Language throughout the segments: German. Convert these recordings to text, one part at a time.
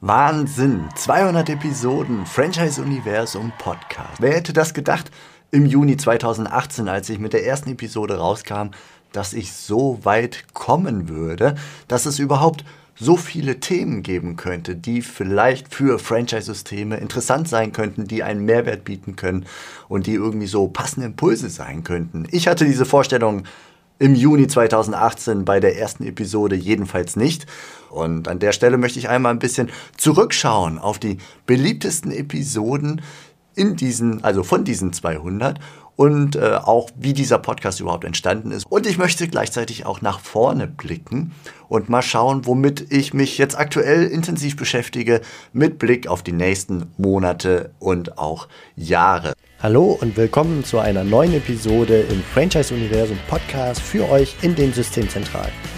Wahnsinn! 200 Episoden, Franchise-Universum Podcast. Wer hätte das gedacht im Juni 2018, als ich mit der ersten Episode rauskam, dass ich so weit kommen würde, dass es überhaupt so viele Themen geben könnte, die vielleicht für Franchise-Systeme interessant sein könnten, die einen Mehrwert bieten können und die irgendwie so passende Impulse sein könnten. Ich hatte diese Vorstellung im Juni 2018 bei der ersten Episode jedenfalls nicht. Und an der Stelle möchte ich einmal ein bisschen zurückschauen auf die beliebtesten Episoden in diesen, also von diesen 200 und äh, auch wie dieser Podcast überhaupt entstanden ist. Und ich möchte gleichzeitig auch nach vorne blicken und mal schauen, womit ich mich jetzt aktuell intensiv beschäftige mit Blick auf die nächsten Monate und auch Jahre. Hallo und willkommen zu einer neuen Episode im Franchise Universum Podcast für euch in den Systemzentralen.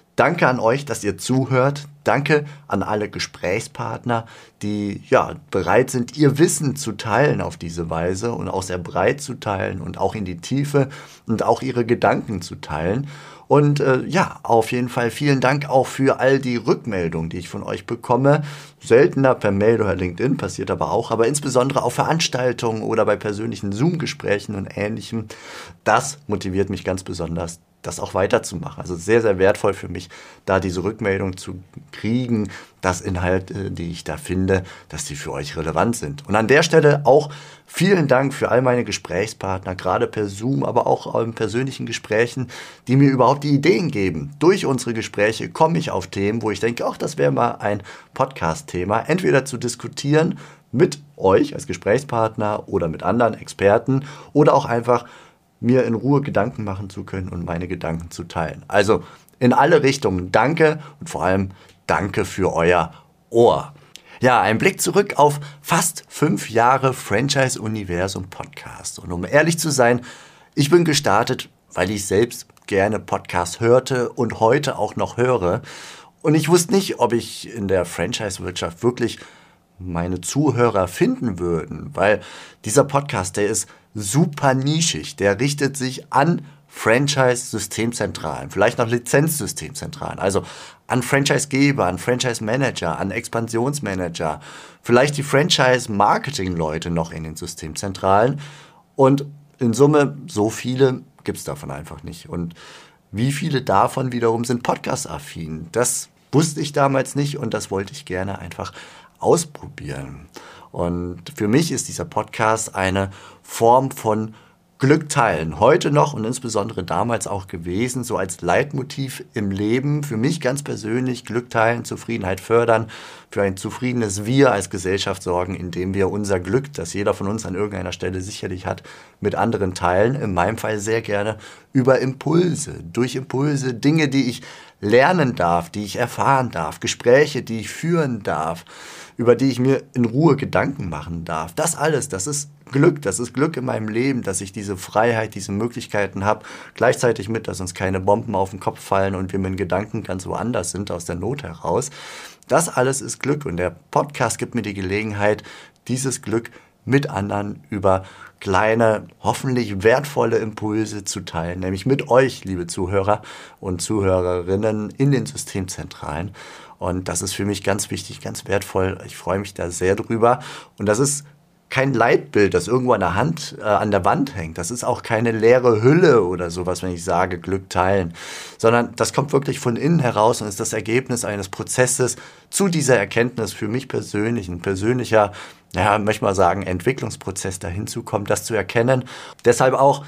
Danke an euch, dass ihr zuhört. Danke an alle Gesprächspartner, die ja bereit sind, ihr Wissen zu teilen auf diese Weise und auch sehr breit zu teilen und auch in die Tiefe und auch ihre Gedanken zu teilen. Und äh, ja, auf jeden Fall vielen Dank auch für all die Rückmeldungen, die ich von euch bekomme. Seltener per Mail oder LinkedIn, passiert aber auch, aber insbesondere auf Veranstaltungen oder bei persönlichen Zoom-Gesprächen und ähnlichem. Das motiviert mich ganz besonders, das auch weiterzumachen. Also sehr, sehr wertvoll für mich, da diese Rückmeldung zu kriegen, dass Inhalte, die ich da finde, dass die für euch relevant sind. Und an der Stelle auch vielen Dank für all meine Gesprächspartner, gerade per Zoom, aber auch in persönlichen Gesprächen, die mir überhaupt die Ideen geben. Durch unsere Gespräche komme ich auf Themen, wo ich denke, ach, das wäre mal ein Podcast-Thema, entweder zu diskutieren mit euch als Gesprächspartner oder mit anderen Experten oder auch einfach mir in Ruhe Gedanken machen zu können und meine Gedanken zu teilen. Also in alle Richtungen danke und vor allem danke für euer Ohr. Ja, ein Blick zurück auf fast fünf Jahre Franchise-Universum Podcast. Und um ehrlich zu sein, ich bin gestartet, weil ich selbst gerne Podcasts hörte und heute auch noch höre. Und ich wusste nicht, ob ich in der Franchise-Wirtschaft wirklich meine Zuhörer finden würden, weil dieser Podcast, der ist super nischig. Der richtet sich an Franchise-Systemzentralen, vielleicht noch Lizenzsystemzentralen, also an Franchisegeber, an Franchise-Manager, an Expansionsmanager, vielleicht die Franchise-Marketing-Leute noch in den Systemzentralen. Und in Summe, so viele gibt es davon einfach nicht. Und wie viele davon wiederum sind podcast-affin? Das wusste ich damals nicht und das wollte ich gerne einfach ausprobieren. Und für mich ist dieser Podcast eine Form von Glück teilen. Heute noch und insbesondere damals auch gewesen, so als Leitmotiv im Leben. Für mich ganz persönlich Glück teilen, Zufriedenheit fördern, für ein zufriedenes Wir als Gesellschaft sorgen, indem wir unser Glück, das jeder von uns an irgendeiner Stelle sicherlich hat, mit anderen teilen. In meinem Fall sehr gerne über Impulse, durch Impulse, Dinge, die ich lernen darf, die ich erfahren darf, Gespräche, die ich führen darf über die ich mir in Ruhe Gedanken machen darf. Das alles, das ist Glück, das ist Glück in meinem Leben, dass ich diese Freiheit, diese Möglichkeiten habe. Gleichzeitig mit, dass uns keine Bomben auf den Kopf fallen und wir mit Gedanken ganz woanders sind, aus der Not heraus. Das alles ist Glück und der Podcast gibt mir die Gelegenheit, dieses Glück mit anderen über kleine, hoffentlich wertvolle Impulse zu teilen, nämlich mit euch, liebe Zuhörer und Zuhörerinnen in den Systemzentralen. Und das ist für mich ganz wichtig, ganz wertvoll. Ich freue mich da sehr drüber. Und das ist kein Leitbild, das irgendwo an der Hand, äh, an der Wand hängt. Das ist auch keine leere Hülle oder sowas, wenn ich sage, Glück teilen. Sondern das kommt wirklich von innen heraus und ist das Ergebnis eines Prozesses zu dieser Erkenntnis für mich persönlich, ein persönlicher, ja, möchte mal sagen, Entwicklungsprozess dahin zu kommen, das zu erkennen. Deshalb auch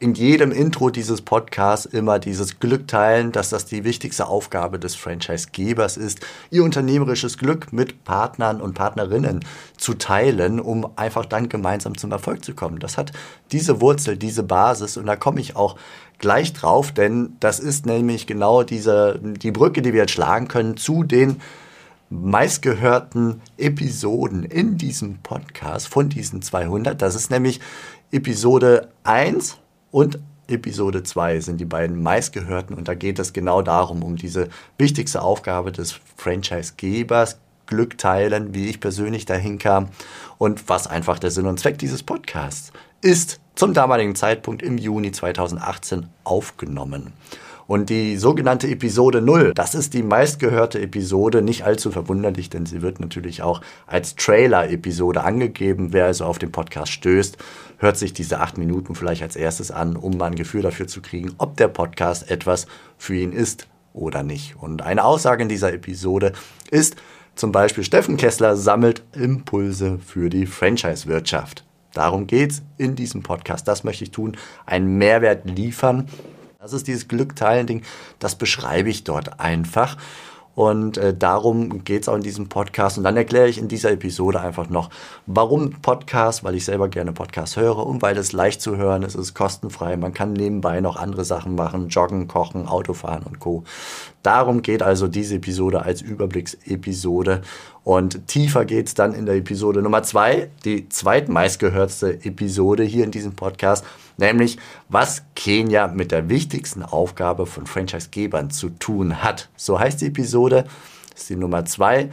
in jedem Intro dieses Podcasts immer dieses Glück teilen, dass das die wichtigste Aufgabe des Franchise-Gebers ist, ihr unternehmerisches Glück mit Partnern und Partnerinnen zu teilen, um einfach dann gemeinsam zum Erfolg zu kommen. Das hat diese Wurzel, diese Basis und da komme ich auch gleich drauf, denn das ist nämlich genau diese, die Brücke, die wir jetzt schlagen können zu den meistgehörten Episoden in diesem Podcast von diesen 200. Das ist nämlich Episode 1 und Episode 2 sind die beiden meistgehörten und da geht es genau darum, um diese wichtigste Aufgabe des Franchise-Gebers, Glück teilen, wie ich persönlich dahin kam und was einfach der Sinn und Zweck dieses Podcasts ist zum damaligen Zeitpunkt im Juni 2018 aufgenommen. Und die sogenannte Episode 0, das ist die meistgehörte Episode, nicht allzu verwunderlich, denn sie wird natürlich auch als Trailer-Episode angegeben. Wer also auf den Podcast stößt, hört sich diese acht Minuten vielleicht als erstes an, um mal ein Gefühl dafür zu kriegen, ob der Podcast etwas für ihn ist oder nicht. Und eine Aussage in dieser Episode ist zum Beispiel, Steffen Kessler sammelt Impulse für die Franchise-Wirtschaft. Darum geht es in diesem Podcast. Das möchte ich tun, einen Mehrwert liefern das ist dieses Glückteilen-Ding, das beschreibe ich dort einfach. Und äh, darum geht es auch in diesem Podcast. Und dann erkläre ich in dieser Episode einfach noch, warum Podcast, weil ich selber gerne Podcasts höre und weil es leicht zu hören ist, es ist kostenfrei. Man kann nebenbei noch andere Sachen machen, joggen, kochen, Autofahren und Co. Darum geht also diese Episode als Überblicksepisode. Und tiefer geht es dann in der Episode Nummer zwei, die zweitmeistgehörtste Episode hier in diesem Podcast, nämlich was Kenia mit der wichtigsten Aufgabe von Franchisegebern zu tun hat. So heißt die Episode, das ist die Nummer zwei.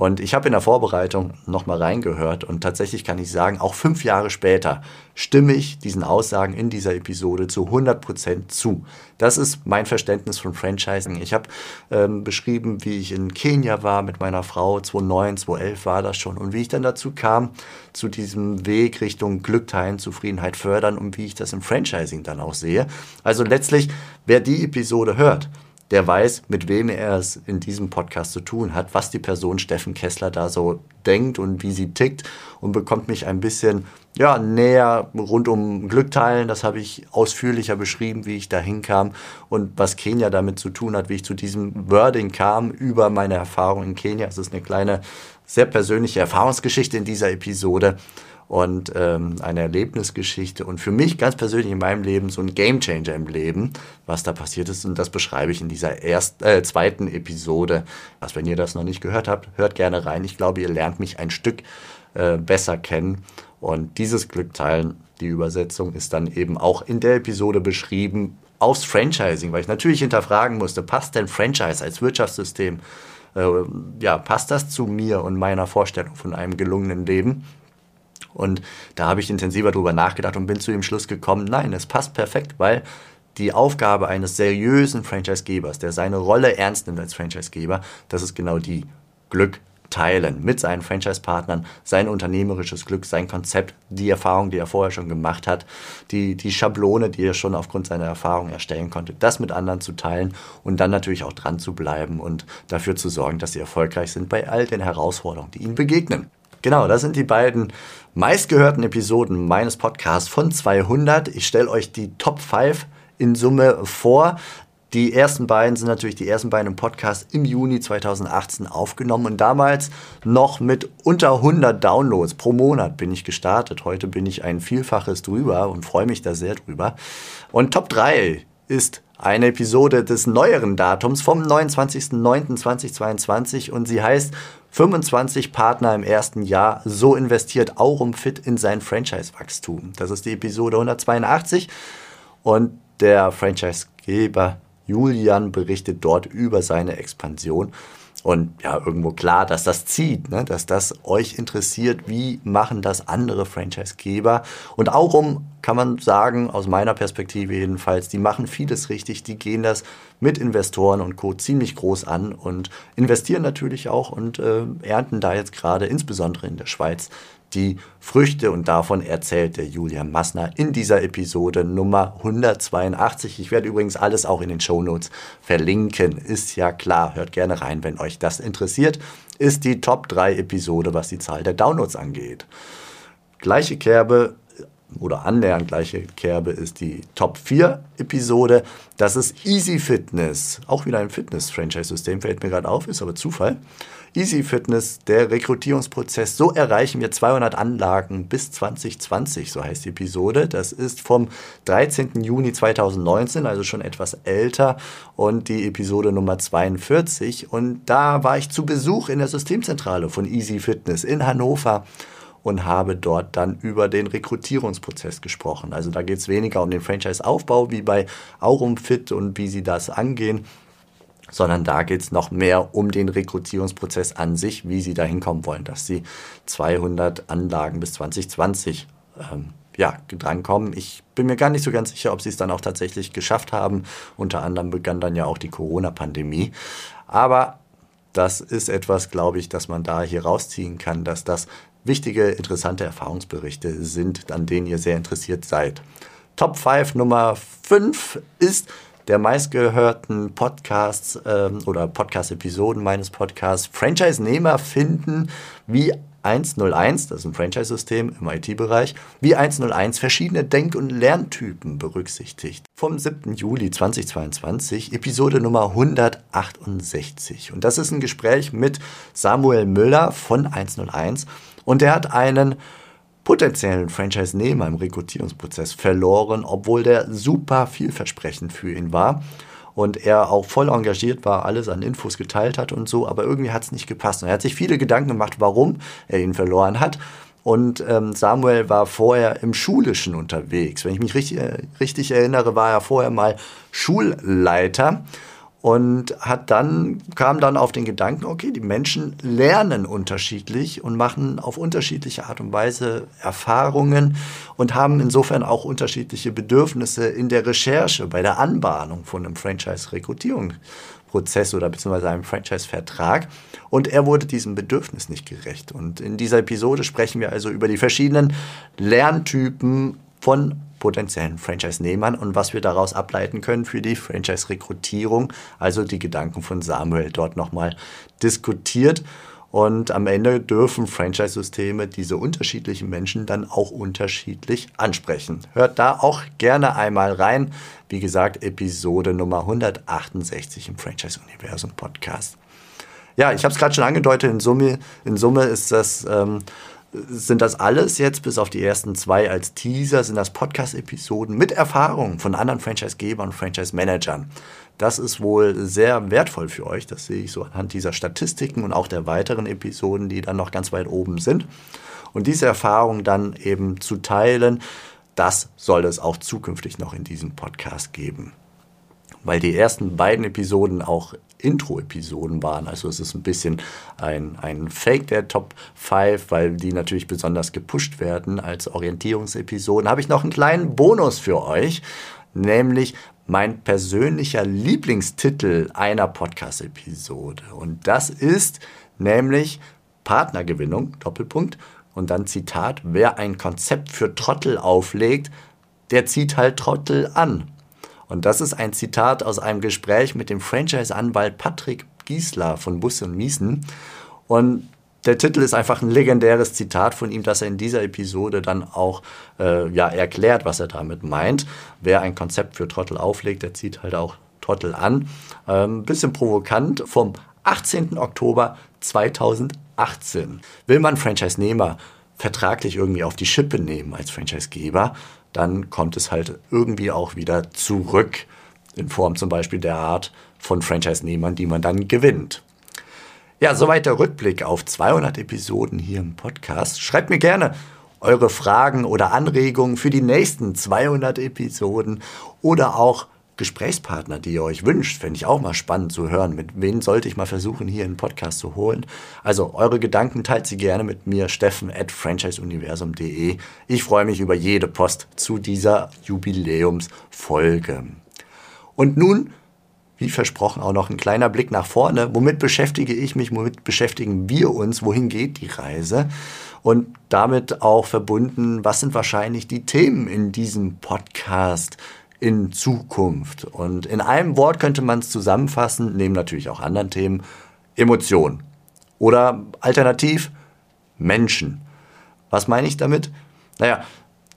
Und ich habe in der Vorbereitung nochmal reingehört und tatsächlich kann ich sagen, auch fünf Jahre später stimme ich diesen Aussagen in dieser Episode zu 100% zu. Das ist mein Verständnis von Franchising. Ich habe ähm, beschrieben, wie ich in Kenia war mit meiner Frau, 2009, 2011 war das schon und wie ich dann dazu kam, zu diesem Weg Richtung Glück teilen, Zufriedenheit fördern und wie ich das im Franchising dann auch sehe. Also letztlich, wer die Episode hört, der weiß, mit wem er es in diesem Podcast zu tun hat, was die Person Steffen Kessler da so denkt und wie sie tickt und bekommt mich ein bisschen ja, näher rund um Glück teilen. Das habe ich ausführlicher beschrieben, wie ich da hinkam und was Kenia damit zu tun hat, wie ich zu diesem Wording kam über meine Erfahrung in Kenia. Es ist eine kleine, sehr persönliche Erfahrungsgeschichte in dieser Episode und ähm, eine Erlebnisgeschichte und für mich ganz persönlich in meinem Leben so ein Gamechanger im Leben, was da passiert ist und das beschreibe ich in dieser ersten, äh, zweiten Episode. Was, wenn ihr das noch nicht gehört habt, hört gerne rein. Ich glaube, ihr lernt mich ein Stück äh, besser kennen und dieses Glück teilen, die Übersetzung ist dann eben auch in der Episode beschrieben aufs Franchising, weil ich natürlich hinterfragen musste, passt denn Franchise als Wirtschaftssystem? Äh, ja, passt das zu mir und meiner Vorstellung von einem gelungenen Leben? Und da habe ich intensiver drüber nachgedacht und bin zu dem Schluss gekommen, nein, es passt perfekt, weil die Aufgabe eines seriösen Franchisegebers, der seine Rolle ernst nimmt als Franchisegeber, das ist genau die Glück teilen mit seinen Franchise-Partnern, sein unternehmerisches Glück, sein Konzept, die Erfahrung, die er vorher schon gemacht hat, die, die Schablone, die er schon aufgrund seiner Erfahrung erstellen konnte, das mit anderen zu teilen und dann natürlich auch dran zu bleiben und dafür zu sorgen, dass sie erfolgreich sind bei all den Herausforderungen, die ihnen begegnen. Genau, das sind die beiden meistgehörten Episoden meines Podcasts von 200. Ich stelle euch die Top 5 in Summe vor. Die ersten beiden sind natürlich die ersten beiden im Podcast im Juni 2018 aufgenommen und damals noch mit unter 100 Downloads pro Monat bin ich gestartet. Heute bin ich ein Vielfaches drüber und freue mich da sehr drüber. Und Top 3 ist eine Episode des neueren Datums vom 29.09.2022 und sie heißt 25 Partner im ersten Jahr, so investiert Aurum Fit in sein Franchise-Wachstum. Das ist die Episode 182 und der Franchisegeber Julian berichtet dort über seine Expansion und ja, irgendwo klar, dass das zieht, ne? dass das euch interessiert, wie machen das andere Franchisegeber. Und auch um, kann man sagen, aus meiner Perspektive jedenfalls, die machen vieles richtig, die gehen das mit Investoren und Co. ziemlich groß an und investieren natürlich auch und äh, ernten da jetzt gerade insbesondere in der Schweiz die Früchte und davon erzählt der Julian Massner in dieser Episode Nummer 182. Ich werde übrigens alles auch in den Shownotes verlinken, ist ja klar. Hört gerne rein, wenn euch das interessiert. Ist die Top 3 Episode, was die Zahl der Downloads angeht. Gleiche Kerbe oder annähernd gleiche Kerbe ist die Top 4 Episode. Das ist Easy Fitness. Auch wieder ein Fitness-Franchise-System, fällt mir gerade auf, ist aber Zufall. Easy Fitness, der Rekrutierungsprozess. So erreichen wir 200 Anlagen bis 2020, so heißt die Episode. Das ist vom 13. Juni 2019, also schon etwas älter und die Episode Nummer 42. Und da war ich zu Besuch in der Systemzentrale von Easy Fitness in Hannover und habe dort dann über den Rekrutierungsprozess gesprochen. Also da geht es weniger um den Franchise-Aufbau wie bei Aurumfit und wie sie das angehen, sondern da geht es noch mehr um den Rekrutierungsprozess an sich, wie sie dahin kommen wollen, dass sie 200 Anlagen bis 2020 ähm, ja, drankommen. Ich bin mir gar nicht so ganz sicher, ob sie es dann auch tatsächlich geschafft haben. Unter anderem begann dann ja auch die Corona-Pandemie. Aber das ist etwas, glaube ich, dass man da hier rausziehen kann, dass das wichtige, interessante Erfahrungsberichte sind, an denen ihr sehr interessiert seid. Top 5 Nummer 5 ist der meistgehörten Podcasts ähm, oder Podcast-Episoden meines Podcasts Franchise-Nehmer finden, wie 101, das ist ein Franchise-System im IT-Bereich, wie 101 verschiedene Denk- und Lerntypen berücksichtigt. Vom 7. Juli 2022, Episode Nummer 168. Und das ist ein Gespräch mit Samuel Müller von 101 und der hat einen potenziellen Franchise-Nehmer im Rekrutierungsprozess verloren, obwohl der super vielversprechend für ihn war und er auch voll engagiert war, alles an Infos geteilt hat und so, aber irgendwie hat es nicht gepasst. Und er hat sich viele Gedanken gemacht, warum er ihn verloren hat. Und ähm, Samuel war vorher im Schulischen unterwegs. Wenn ich mich richtig, äh, richtig erinnere, war er vorher mal Schulleiter und hat dann kam dann auf den Gedanken, okay, die Menschen lernen unterschiedlich und machen auf unterschiedliche Art und Weise Erfahrungen und haben insofern auch unterschiedliche Bedürfnisse in der Recherche bei der Anbahnung von einem Franchise-Rekrutierungsprozess oder beziehungsweise einem Franchise-Vertrag. Und er wurde diesem Bedürfnis nicht gerecht. Und in dieser Episode sprechen wir also über die verschiedenen Lerntypen von potenziellen Franchise-Nehmern und was wir daraus ableiten können für die Franchise-Rekrutierung. Also die Gedanken von Samuel dort nochmal diskutiert. Und am Ende dürfen Franchise-Systeme diese unterschiedlichen Menschen dann auch unterschiedlich ansprechen. Hört da auch gerne einmal rein. Wie gesagt, Episode Nummer 168 im Franchise-Universum Podcast. Ja, ich habe es gerade schon angedeutet, in Summe, in Summe ist das ähm, sind das alles jetzt, bis auf die ersten zwei als Teaser, sind das Podcast-Episoden mit Erfahrungen von anderen Franchise-Gebern und Franchise-Managern. Das ist wohl sehr wertvoll für euch. Das sehe ich so anhand dieser Statistiken und auch der weiteren Episoden, die dann noch ganz weit oben sind. Und diese Erfahrungen dann eben zu teilen, das soll es auch zukünftig noch in diesem Podcast geben weil die ersten beiden Episoden auch Intro-Episoden waren. Also es ist ein bisschen ein, ein Fake der Top 5, weil die natürlich besonders gepusht werden als Orientierungsepisoden. Habe ich noch einen kleinen Bonus für euch, nämlich mein persönlicher Lieblingstitel einer Podcast-Episode. Und das ist nämlich Partnergewinnung, Doppelpunkt. Und dann Zitat, wer ein Konzept für Trottel auflegt, der zieht halt Trottel an. Und das ist ein Zitat aus einem Gespräch mit dem Franchise-Anwalt Patrick Giesler von Busse und Miesen. Und der Titel ist einfach ein legendäres Zitat von ihm, dass er in dieser Episode dann auch äh, ja, erklärt, was er damit meint. Wer ein Konzept für Trottel auflegt, der zieht halt auch Trottel an. Ähm, bisschen provokant vom 18. Oktober 2018. Will man Franchise-Nehmer vertraglich irgendwie auf die Schippe nehmen als Franchise-Geber, dann kommt es halt irgendwie auch wieder zurück in Form zum Beispiel der Art von Franchise-Nehmern, die man dann gewinnt. Ja, soweit der Rückblick auf 200 Episoden hier im Podcast. Schreibt mir gerne eure Fragen oder Anregungen für die nächsten 200 Episoden oder auch Gesprächspartner, die ihr euch wünscht, fände ich auch mal spannend zu hören. Mit wem sollte ich mal versuchen, hier einen Podcast zu holen? Also eure Gedanken teilt sie gerne mit mir, steffen at franchiseuniversum.de. Ich freue mich über jede Post zu dieser Jubiläumsfolge. Und nun, wie versprochen, auch noch ein kleiner Blick nach vorne. Womit beschäftige ich mich, womit beschäftigen wir uns? Wohin geht die Reise? Und damit auch verbunden, was sind wahrscheinlich die Themen in diesem Podcast? In Zukunft. Und in einem Wort könnte man es zusammenfassen, neben natürlich auch anderen Themen, Emotion. Oder alternativ Menschen. Was meine ich damit? Naja,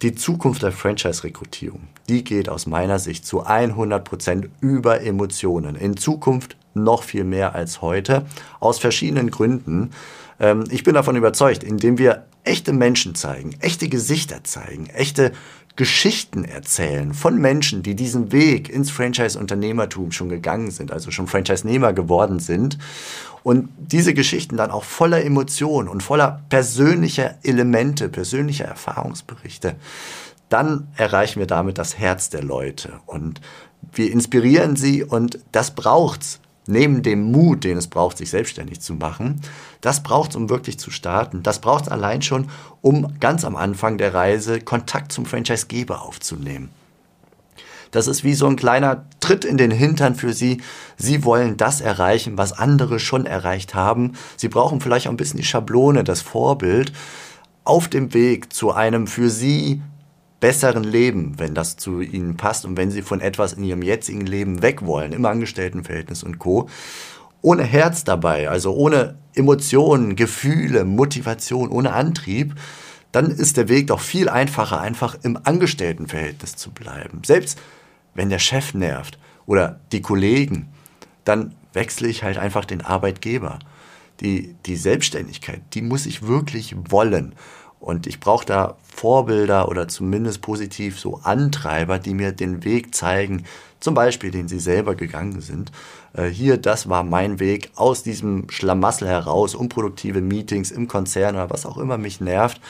die Zukunft der Franchise-Rekrutierung, die geht aus meiner Sicht zu 100% über Emotionen. In Zukunft noch viel mehr als heute, aus verschiedenen Gründen. Ähm, ich bin davon überzeugt, indem wir echte Menschen zeigen, echte Gesichter zeigen, echte Geschichten erzählen von Menschen, die diesen Weg ins Franchise-Unternehmertum schon gegangen sind, also schon Franchise-Nehmer geworden sind. Und diese Geschichten dann auch voller Emotionen und voller persönlicher Elemente, persönlicher Erfahrungsberichte. Dann erreichen wir damit das Herz der Leute und wir inspirieren sie und das braucht's neben dem Mut, den es braucht, sich selbstständig zu machen, das braucht es, um wirklich zu starten. Das braucht es allein schon, um ganz am Anfang der Reise Kontakt zum Franchisegeber aufzunehmen. Das ist wie so ein kleiner Tritt in den Hintern für Sie. Sie wollen das erreichen, was andere schon erreicht haben. Sie brauchen vielleicht auch ein bisschen die Schablone, das Vorbild auf dem Weg zu einem für Sie besseren Leben, wenn das zu ihnen passt und wenn sie von etwas in ihrem jetzigen Leben weg wollen, im Angestelltenverhältnis und Co. Ohne Herz dabei, also ohne Emotionen, Gefühle, Motivation, ohne Antrieb, dann ist der Weg doch viel einfacher, einfach im Angestelltenverhältnis zu bleiben. Selbst wenn der Chef nervt oder die Kollegen, dann wechsle ich halt einfach den Arbeitgeber. Die, die Selbstständigkeit, die muss ich wirklich wollen. Und ich brauche da Vorbilder oder zumindest positiv so Antreiber, die mir den Weg zeigen, zum Beispiel, den sie selber gegangen sind. Äh, hier, das war mein Weg aus diesem Schlamassel heraus, unproduktive Meetings im Konzern oder was auch immer mich nervt,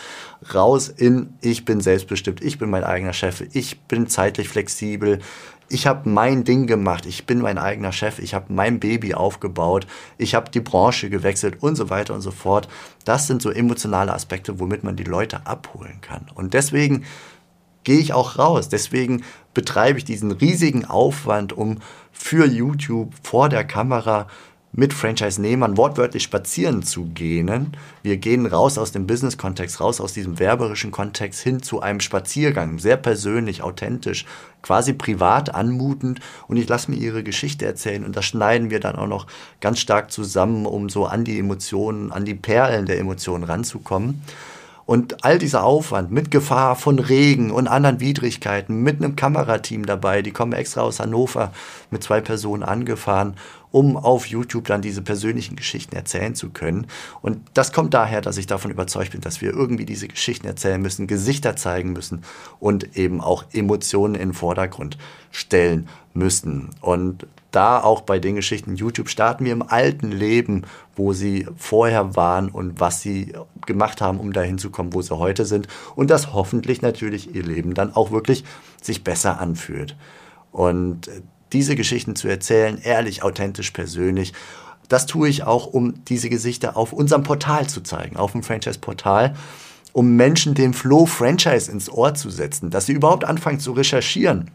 raus in, ich bin selbstbestimmt, ich bin mein eigener Chef, ich bin zeitlich flexibel, ich habe mein Ding gemacht, ich bin mein eigener Chef, ich habe mein Baby aufgebaut, ich habe die Branche gewechselt und so weiter und so fort. Das sind so emotionale Aspekte, womit man die Leute abholen kann. Und deswegen gehe ich auch raus. Deswegen betreibe ich diesen riesigen Aufwand, um für YouTube vor der Kamera mit Franchise-Nehmern wortwörtlich spazieren zu gehen. Wir gehen raus aus dem Business-Kontext, raus aus diesem werberischen Kontext hin zu einem Spaziergang, sehr persönlich, authentisch, quasi privat anmutend und ich lasse mir ihre Geschichte erzählen und das schneiden wir dann auch noch ganz stark zusammen, um so an die Emotionen, an die Perlen der Emotionen ranzukommen. Und all dieser Aufwand mit Gefahr von Regen und anderen Widrigkeiten, mit einem Kamerateam dabei, die kommen extra aus Hannover mit zwei Personen angefahren, um auf YouTube dann diese persönlichen Geschichten erzählen zu können. Und das kommt daher, dass ich davon überzeugt bin, dass wir irgendwie diese Geschichten erzählen müssen, Gesichter zeigen müssen und eben auch Emotionen in den Vordergrund stellen müssen. Und da auch bei den Geschichten YouTube starten wir im alten Leben, wo sie vorher waren und was sie gemacht haben, um dahin zu kommen, wo sie heute sind. Und das hoffentlich natürlich ihr Leben dann auch wirklich sich besser anfühlt. Und diese Geschichten zu erzählen, ehrlich, authentisch, persönlich, das tue ich auch, um diese Gesichter auf unserem Portal zu zeigen, auf dem Franchise-Portal, um Menschen den Flow Franchise ins Ohr zu setzen, dass sie überhaupt anfangen zu recherchieren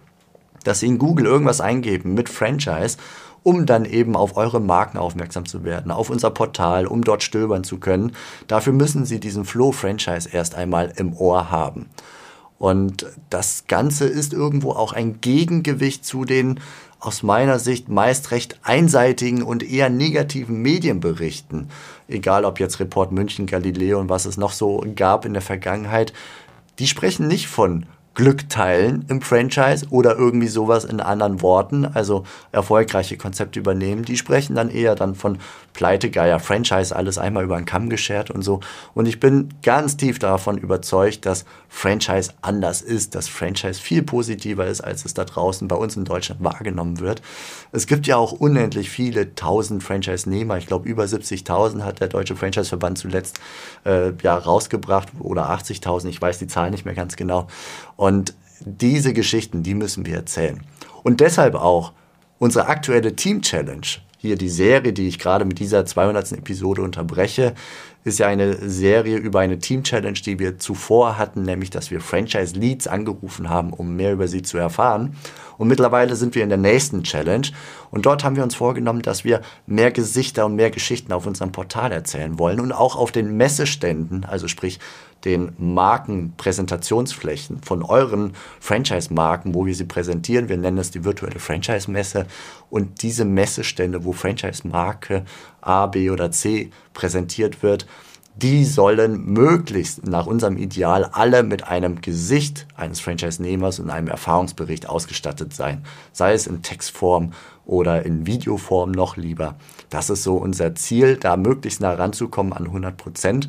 dass Sie in Google irgendwas eingeben mit Franchise, um dann eben auf eure Marken aufmerksam zu werden, auf unser Portal, um dort stöbern zu können. Dafür müssen Sie diesen Flow Franchise erst einmal im Ohr haben. Und das Ganze ist irgendwo auch ein Gegengewicht zu den aus meiner Sicht meist recht einseitigen und eher negativen Medienberichten. Egal ob jetzt Report München, Galileo und was es noch so gab in der Vergangenheit. Die sprechen nicht von Glück teilen im Franchise oder irgendwie sowas in anderen Worten, also erfolgreiche Konzepte übernehmen, die sprechen dann eher dann von Pleitegeier, Franchise, alles einmal über den Kamm geschert und so. Und ich bin ganz tief davon überzeugt, dass Franchise anders ist, dass Franchise viel positiver ist, als es da draußen bei uns in Deutschland wahrgenommen wird. Es gibt ja auch unendlich viele tausend Franchise-Nehmer. Ich glaube, über 70.000 hat der Deutsche Franchise-Verband zuletzt äh, ja, rausgebracht oder 80.000, ich weiß die Zahl nicht mehr ganz genau. Und diese Geschichten, die müssen wir erzählen. Und deshalb auch unsere aktuelle Team Challenge hier die Serie, die ich gerade mit dieser 200. Episode unterbreche, ist ja eine Serie über eine Team-Challenge, die wir zuvor hatten, nämlich dass wir Franchise-Leads angerufen haben, um mehr über sie zu erfahren. Und mittlerweile sind wir in der nächsten Challenge. Und dort haben wir uns vorgenommen, dass wir mehr Gesichter und mehr Geschichten auf unserem Portal erzählen wollen und auch auf den Messeständen, also sprich den Markenpräsentationsflächen von euren Franchise-Marken, wo wir sie präsentieren. Wir nennen es die virtuelle Franchise-Messe. Und diese Messestände, wo Franchise-Marke A, B oder C präsentiert wird, die sollen möglichst nach unserem Ideal alle mit einem Gesicht eines Franchise-Nehmers und einem Erfahrungsbericht ausgestattet sein. Sei es in Textform oder in Videoform noch lieber. Das ist so unser Ziel, da möglichst nah ranzukommen an 100 Prozent.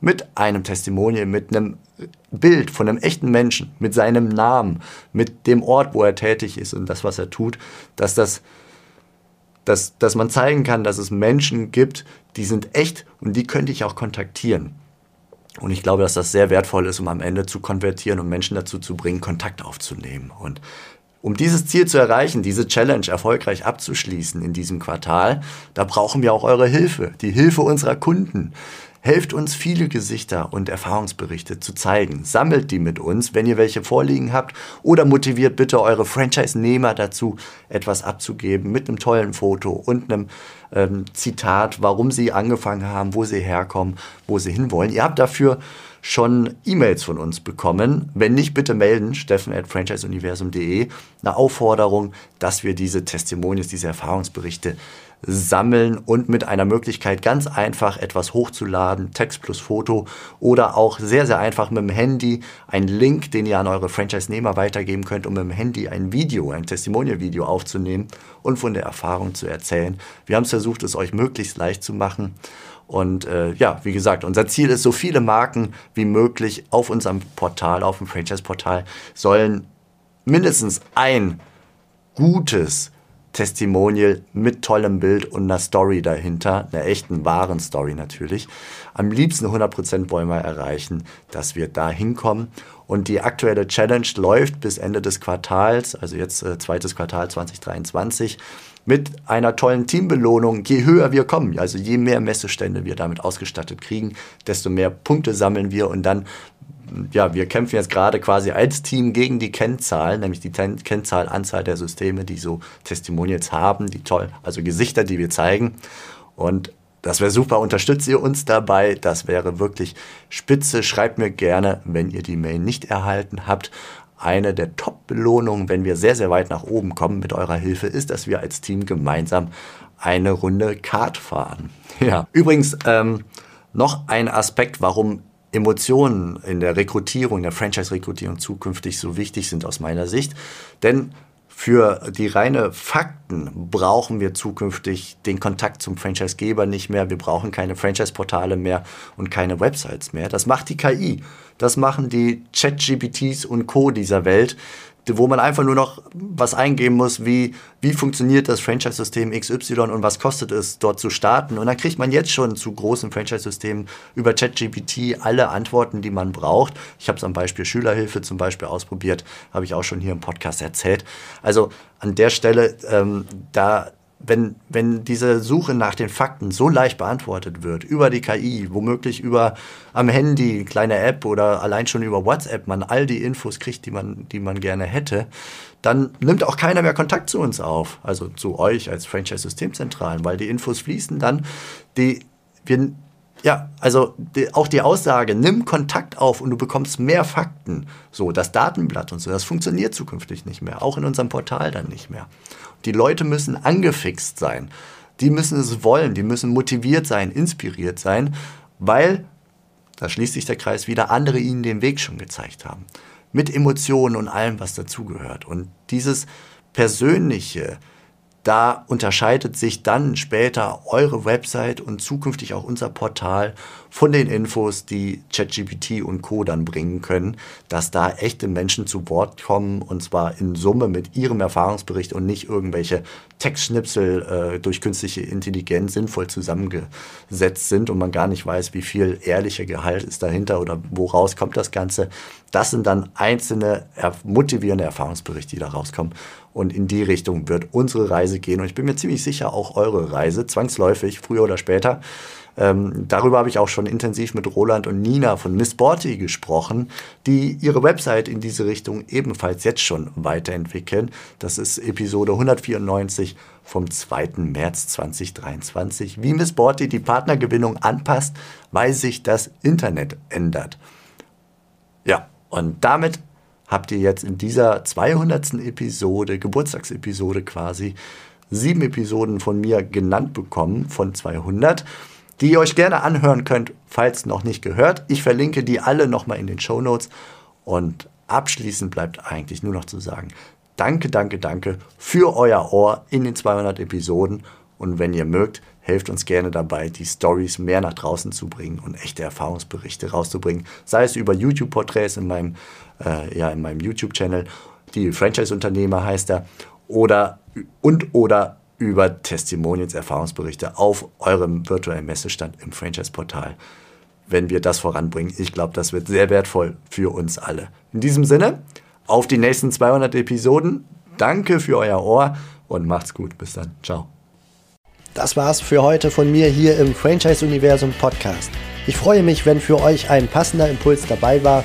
mit einem Testimonial, mit einem Bild von einem echten Menschen, mit seinem Namen, mit dem Ort, wo er tätig ist und das, was er tut, dass das dass, dass man zeigen kann, dass es Menschen gibt, die sind echt und die könnte ich auch kontaktieren. Und ich glaube, dass das sehr wertvoll ist, um am Ende zu konvertieren und Menschen dazu zu bringen, Kontakt aufzunehmen. Und um dieses Ziel zu erreichen, diese Challenge erfolgreich abzuschließen in diesem Quartal, da brauchen wir auch eure Hilfe, die Hilfe unserer Kunden. Helft uns, viele Gesichter und Erfahrungsberichte zu zeigen. Sammelt die mit uns, wenn ihr welche vorliegen habt. Oder motiviert bitte eure Franchise-Nehmer dazu, etwas abzugeben mit einem tollen Foto und einem ähm, Zitat, warum sie angefangen haben, wo sie herkommen, wo sie hinwollen. Ihr habt dafür schon E-Mails von uns bekommen. Wenn nicht, bitte melden, steffen at franchiseuniversum.de, eine Aufforderung, dass wir diese Testimonials, diese Erfahrungsberichte sammeln und mit einer Möglichkeit ganz einfach etwas hochzuladen, Text plus Foto oder auch sehr, sehr einfach mit dem Handy einen Link, den ihr an eure Franchise-Nehmer weitergeben könnt, um mit dem Handy ein Video, ein Testimonial-Video aufzunehmen und von der Erfahrung zu erzählen. Wir haben es versucht, es euch möglichst leicht zu machen. Und äh, ja, wie gesagt, unser Ziel ist, so viele Marken wie möglich auf unserem Portal, auf dem Franchise-Portal, sollen mindestens ein gutes Testimonial mit tollem Bild und einer Story dahinter, einer echten, wahren Story natürlich. Am liebsten 100% wollen wir erreichen, dass wir da hinkommen. Und die aktuelle Challenge läuft bis Ende des Quartals, also jetzt äh, zweites Quartal 2023, mit einer tollen Teambelohnung. Je höher wir kommen, also je mehr Messestände wir damit ausgestattet kriegen, desto mehr Punkte sammeln wir und dann ja, wir kämpfen jetzt gerade quasi als Team gegen die Kennzahl, nämlich die Ten Kennzahl, Anzahl der Systeme, die so Testimonials haben, die toll, also Gesichter, die wir zeigen. Und das wäre super. Unterstützt ihr uns dabei? Das wäre wirklich spitze. Schreibt mir gerne, wenn ihr die Mail nicht erhalten habt. Eine der Top-Belohnungen, wenn wir sehr, sehr weit nach oben kommen mit eurer Hilfe, ist, dass wir als Team gemeinsam eine Runde Kart fahren. Ja. Übrigens, ähm, noch ein Aspekt, warum Emotionen in der Rekrutierung, der Franchise-Rekrutierung zukünftig so wichtig sind aus meiner Sicht. Denn für die reine Fakten brauchen wir zukünftig den Kontakt zum Franchisegeber nicht mehr. Wir brauchen keine Franchise-Portale mehr und keine Websites mehr. Das macht die KI. Das machen die Chat-GPTs und Co. dieser Welt wo man einfach nur noch was eingeben muss, wie, wie funktioniert das Franchise-System XY und was kostet es, dort zu starten. Und dann kriegt man jetzt schon zu großen Franchise-Systemen über ChatGPT alle Antworten, die man braucht. Ich habe es am Beispiel Schülerhilfe zum Beispiel ausprobiert, habe ich auch schon hier im Podcast erzählt. Also an der Stelle, ähm, da wenn, wenn diese Suche nach den Fakten so leicht beantwortet wird, über die KI, womöglich über am Handy, kleine App oder allein schon über WhatsApp, man all die Infos kriegt, die man, die man gerne hätte, dann nimmt auch keiner mehr Kontakt zu uns auf, also zu euch als Franchise-Systemzentralen, weil die Infos fließen dann, die, wir, ja, also die, auch die Aussage, nimm Kontakt auf und du bekommst mehr Fakten, so das Datenblatt und so, das funktioniert zukünftig nicht mehr, auch in unserem Portal dann nicht mehr. Die Leute müssen angefixt sein. Die müssen es wollen, die müssen motiviert sein, inspiriert sein, weil, da schließt sich der Kreis wieder, andere ihnen den Weg schon gezeigt haben. Mit Emotionen und allem, was dazugehört. Und dieses persönliche, da unterscheidet sich dann später eure Website und zukünftig auch unser Portal von den Infos, die ChatGPT und Co. dann bringen können, dass da echte Menschen zu Wort kommen und zwar in Summe mit ihrem Erfahrungsbericht und nicht irgendwelche Textschnipsel äh, durch künstliche Intelligenz sinnvoll zusammengesetzt sind und man gar nicht weiß, wie viel ehrlicher Gehalt ist dahinter oder woraus kommt das Ganze. Das sind dann einzelne motivierende Erfahrungsberichte, die da rauskommen. Und in die Richtung wird unsere Reise gehen. Und ich bin mir ziemlich sicher, auch eure Reise, zwangsläufig, früher oder später. Ähm, darüber habe ich auch schon intensiv mit Roland und Nina von Miss Borty gesprochen, die ihre Website in diese Richtung ebenfalls jetzt schon weiterentwickeln. Das ist Episode 194 vom 2. März 2023. Wie Miss Borty die Partnergewinnung anpasst, weil sich das Internet ändert. Ja, und damit habt ihr jetzt in dieser 200. Episode, Geburtstagsepisode quasi, sieben Episoden von mir genannt bekommen von 200 die ihr euch gerne anhören könnt, falls noch nicht gehört. Ich verlinke die alle nochmal in den Show Notes. Und abschließend bleibt eigentlich nur noch zu sagen, danke, danke, danke für euer Ohr in den 200 Episoden. Und wenn ihr mögt, helft uns gerne dabei, die Stories mehr nach draußen zu bringen und echte Erfahrungsberichte rauszubringen. Sei es über YouTube-Porträts in meinem, äh, ja, in meinem YouTube-Channel, die Franchise-Unternehmer heißt er, oder und oder über Testimonials, Erfahrungsberichte auf eurem virtuellen Messestand im Franchise-Portal. Wenn wir das voranbringen, ich glaube, das wird sehr wertvoll für uns alle. In diesem Sinne, auf die nächsten 200 Episoden. Danke für euer Ohr und macht's gut. Bis dann. Ciao. Das war's für heute von mir hier im Franchise Universum Podcast. Ich freue mich, wenn für euch ein passender Impuls dabei war